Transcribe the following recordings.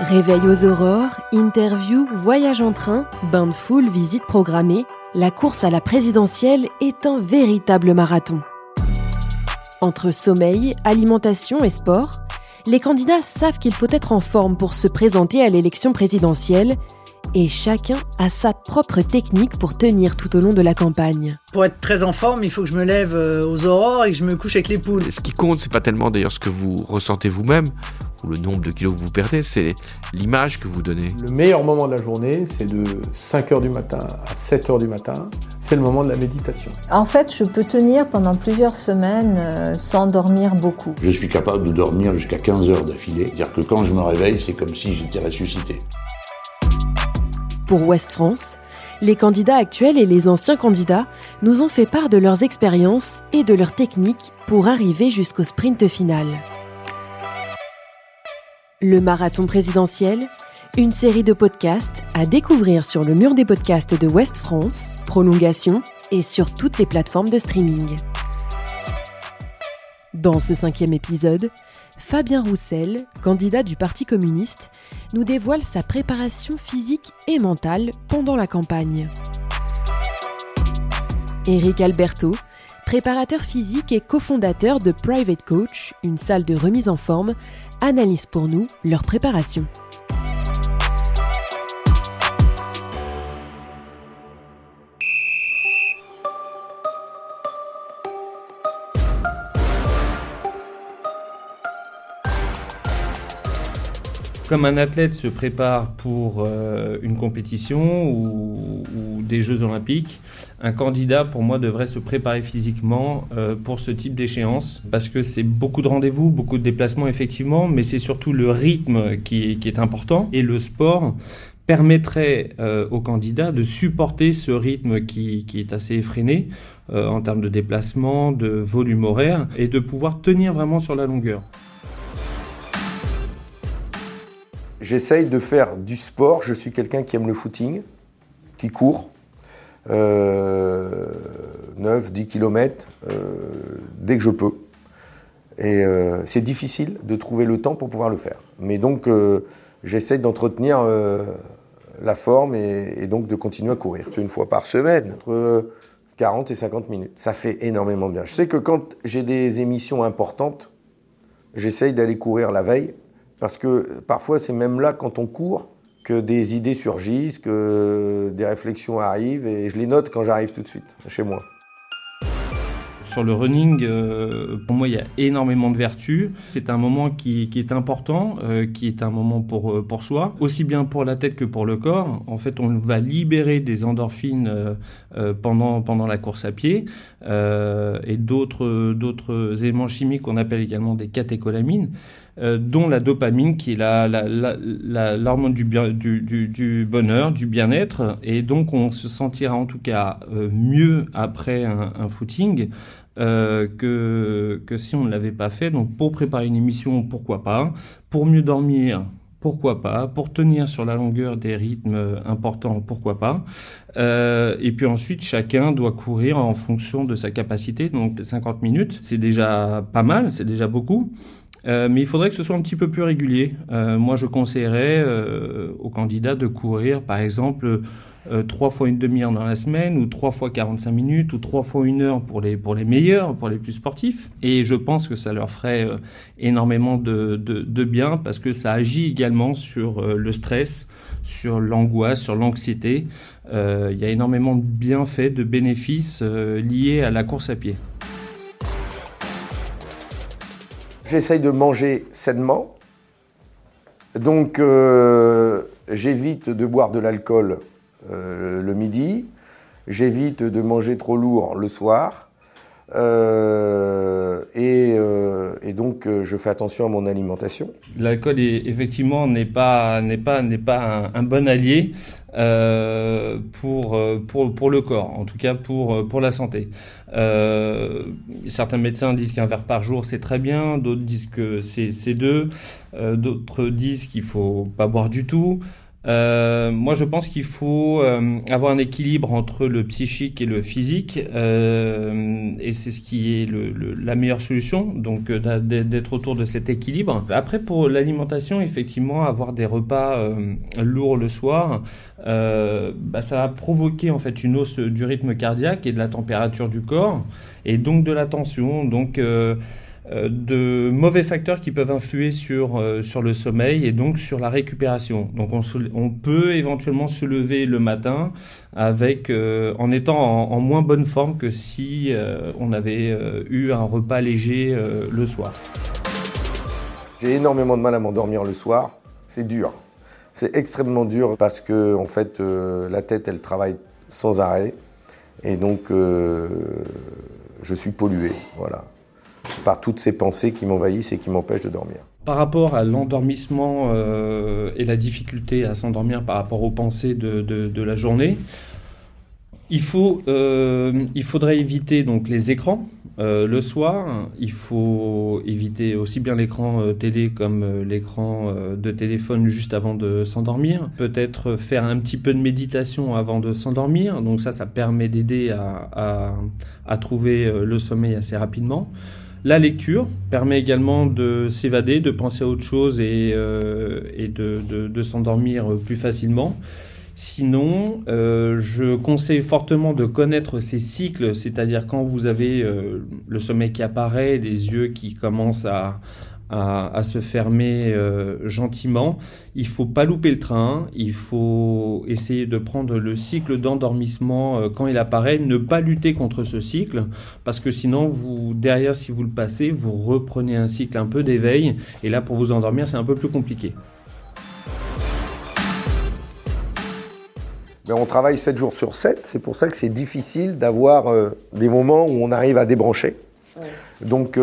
Réveil aux aurores, interview, voyage en train, bain de foule, visite programmée, la course à la présidentielle est un véritable marathon. Entre sommeil, alimentation et sport, les candidats savent qu'il faut être en forme pour se présenter à l'élection présidentielle et chacun a sa propre technique pour tenir tout au long de la campagne. Pour être très en forme, il faut que je me lève euh, aux aurores et que je me couche avec les poules. Ce qui compte, c'est pas tellement d'ailleurs ce que vous ressentez vous-même ou le nombre de kilos que vous perdez, c'est l'image que vous donnez. Le meilleur moment de la journée, c'est de 5h du matin à 7h du matin. C'est le moment de la méditation. En fait, je peux tenir pendant plusieurs semaines euh, sans dormir beaucoup. Je suis capable de dormir jusqu'à 15 heures d'affilée. C'est-à-dire que quand je me réveille, c'est comme si j'étais ressuscité. Pour Ouest France, les candidats actuels et les anciens candidats nous ont fait part de leurs expériences et de leurs techniques pour arriver jusqu'au sprint final. Le marathon présidentiel, une série de podcasts à découvrir sur le mur des podcasts de Ouest France, prolongation et sur toutes les plateformes de streaming. Dans ce cinquième épisode, Fabien Roussel, candidat du Parti communiste, nous dévoile sa préparation physique et mentale pendant la campagne. Éric Alberto, préparateur physique et cofondateur de Private Coach, une salle de remise en forme, analyse pour nous leur préparation. Comme un athlète se prépare pour euh, une compétition ou, des Jeux olympiques, un candidat pour moi devrait se préparer physiquement euh, pour ce type d'échéance parce que c'est beaucoup de rendez-vous, beaucoup de déplacements effectivement, mais c'est surtout le rythme qui, est important et le sport permettrait euh, aux candidats de supporter ce rythme qui, qui est assez effréné en termes de déplacement, de volume horaire et de pouvoir tenir vraiment sur la longueur. J'essaye de faire du sport. Je suis quelqu'un qui aime le footing, qui court. 9, 10 km dès que je peux. Et euh, c'est difficile de trouver le temps pour pouvoir le faire. Mais donc, euh, j'essaye d'entretenir euh, la forme et, donc de continuer à courir. C'est une fois par semaine, entre 40 et 50 minutes. Ça fait énormément bien. Je sais que quand j'ai des émissions importantes, j'essaye d'aller courir la veille parce que parfois, c'est même là, quand on court, que des idées surgissent, que des réflexions arrivent, et je les note quand j'arrive tout de suite chez moi. Sur le running, euh, pour moi, il y a énormément de vertus. C'est un moment qui, est important, euh, qui est un moment pour, euh, pour soi, aussi bien pour la tête que pour le corps. En fait, on va libérer des endorphines pendant, pendant la course à pied et d'autres, d'autres éléments chimiques qu'on appelle également des catécholamines. Dont la dopamine qui est l'hormone du, du, du, bonheur, du bien-être, et donc on se sentira en tout cas mieux après un, footing euh, que, que si on ne l'avait pas fait. Donc pour préparer une émission, pourquoi pas. Pour mieux dormir, pourquoi pas. Pour tenir sur la longueur des rythmes importants, pourquoi pas. Euh, et puis ensuite, chacun doit courir en fonction de sa capacité. Donc 50 minutes, c'est déjà pas mal, c'est déjà beaucoup. Euh, mais il faudrait que ce soit un petit peu plus régulier. Euh, moi, je conseillerais euh, aux candidats de courir, par exemple, euh, trois fois une demi-heure dans la semaine, ou trois fois 45 minutes, ou trois fois une heure pour les, pour les meilleurs, pour les plus sportifs. Et je pense que ça leur ferait euh, énormément de, de, de, bien, parce que ça agit également sur le stress, sur l'angoisse, sur l'anxiété. il y a énormément de bienfaits, de bénéfices liés à la course à pied. J'essaye de manger sainement. Donc, euh, j'évite de boire de l'alcool euh, le midi. J'évite de manger trop lourd le soir. Euh, et, et, donc, je fais attention à mon alimentation. L'alcool, effectivement, n'est pas, n'est pas, n'est pas un, bon allié euh, pour, pour, pour le corps, en tout cas pour, pour la santé. Euh, certains médecins disent qu'un verre par jour c'est très bien, d'autres disent que c'est deux, euh, d'autres disent qu'il faut pas boire du tout. Euh, moi, je pense qu'il faut euh, avoir un équilibre entre le psychique et le physique, euh, et c'est ce qui est le, la meilleure solution. Donc, d'être autour de cet équilibre. Après, pour l'alimentation, effectivement, avoir des repas lourds le soir, bah, ça va provoquer en fait une hausse du rythme cardiaque et de la température du corps, et donc de la tension. Donc euh, de mauvais facteurs qui peuvent influer sur, euh, sur le sommeil et donc sur la récupération. Donc on, peut éventuellement se lever le matin avec, euh, en étant en, en, moins bonne forme que si on avait eu un repas léger le soir. J'ai énormément de mal à m'endormir le soir. C'est dur. C'est extrêmement dur parce que en fait la tête elle travaille sans arrêt et donc je suis pollué. Voilà par toutes ces pensées qui m'envahissent et qui m'empêchent de dormir. Par rapport à l'endormissement euh, et la difficulté à s'endormir par rapport aux pensées de, de, la journée, il, faut, euh, il faudrait éviter donc les écrans euh, le soir. Il faut éviter aussi bien l'écran télé comme l'écran de téléphone juste avant de s'endormir. Peut-être faire un petit peu de méditation avant de s'endormir. Donc ça, ça permet d'aider à, à, à trouver le sommeil assez rapidement. La lecture permet également de s'évader, de penser à autre chose et, euh, de, s'endormir plus facilement. Sinon, euh, je conseille fortement de connaître ces cycles, c'est-à-dire quand vous avez euh, le sommeil qui apparaît, les yeux qui commencent à, à, se fermer euh, gentiment. Il faut pas louper le train, il faut essayer de prendre le cycle d'endormissement euh, quand il apparaît, ne pas lutter contre ce cycle, parce que sinon, vous derrière, si vous le passez, vous reprenez un cycle un peu d'éveil, et là, pour vous endormir, c'est un peu plus compliqué. Ben, on travaille 7 jours sur 7, c'est pour ça que c'est difficile d'avoir euh, des moments où on arrive à débrancher. Donc,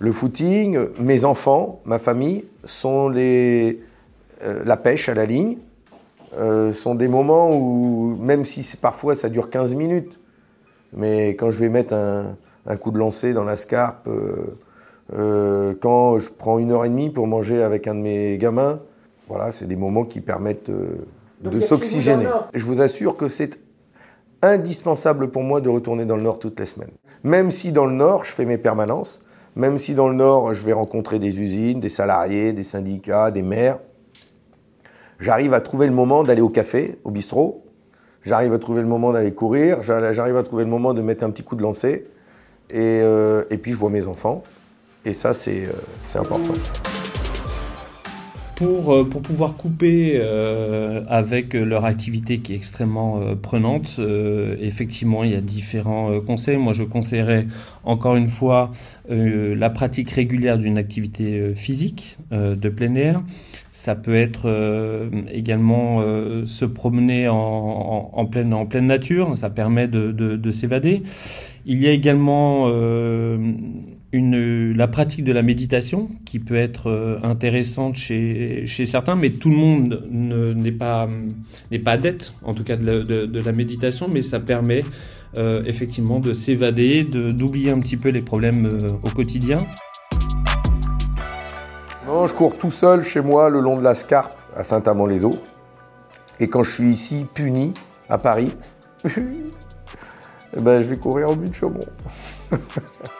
le footing, mes enfants, ma famille, sont les, euh, la pêche à la ligne. Euh, sont des moments où, même si parfois ça dure 15 minutes, mais quand je vais mettre un, coup de lancer dans la scarpe, euh, quand je prends une heure et demie pour manger avec un de mes gamins, voilà, c'est des moments qui permettent de s'oxygéner. Je vous assure que c'est indispensable pour moi de retourner dans le Nord toutes les semaines. Même si dans le Nord, je fais mes permanences, même si dans le Nord, je vais rencontrer des usines, des salariés, des syndicats, des maires, j'arrive à trouver le moment d'aller au café, au bistrot. J'arrive à trouver le moment d'aller courir. J'arrive à trouver le moment de mettre un petit coup de lancer. Et, euh, puis je vois mes enfants. Et ça, c'est euh, important. Pour, euh, pour, pouvoir couper avec leur activité qui est extrêmement prenante, effectivement, il y a différents conseils. Moi, je conseillerais encore une fois euh, la pratique régulière d'une activité euh, physique euh, de plein air. Ça peut être également se promener en, en, pleine, en pleine nature, ça permet de, de, de s'évader. Il y a également la pratique de la méditation qui peut être intéressante chez, certains, mais tout le monde n'est pas, pas adepte, en tout cas de la, de, de la méditation, mais ça permet euh, effectivement de s'évader, d'oublier un petit peu les problèmes euh, au quotidien. Non, je cours tout seul chez moi le long de la Scarpe à Saint-Amand-les-Eaux. Et quand je suis ici, puni, à Paris, eh ben, je vais courir au but de Chaumont.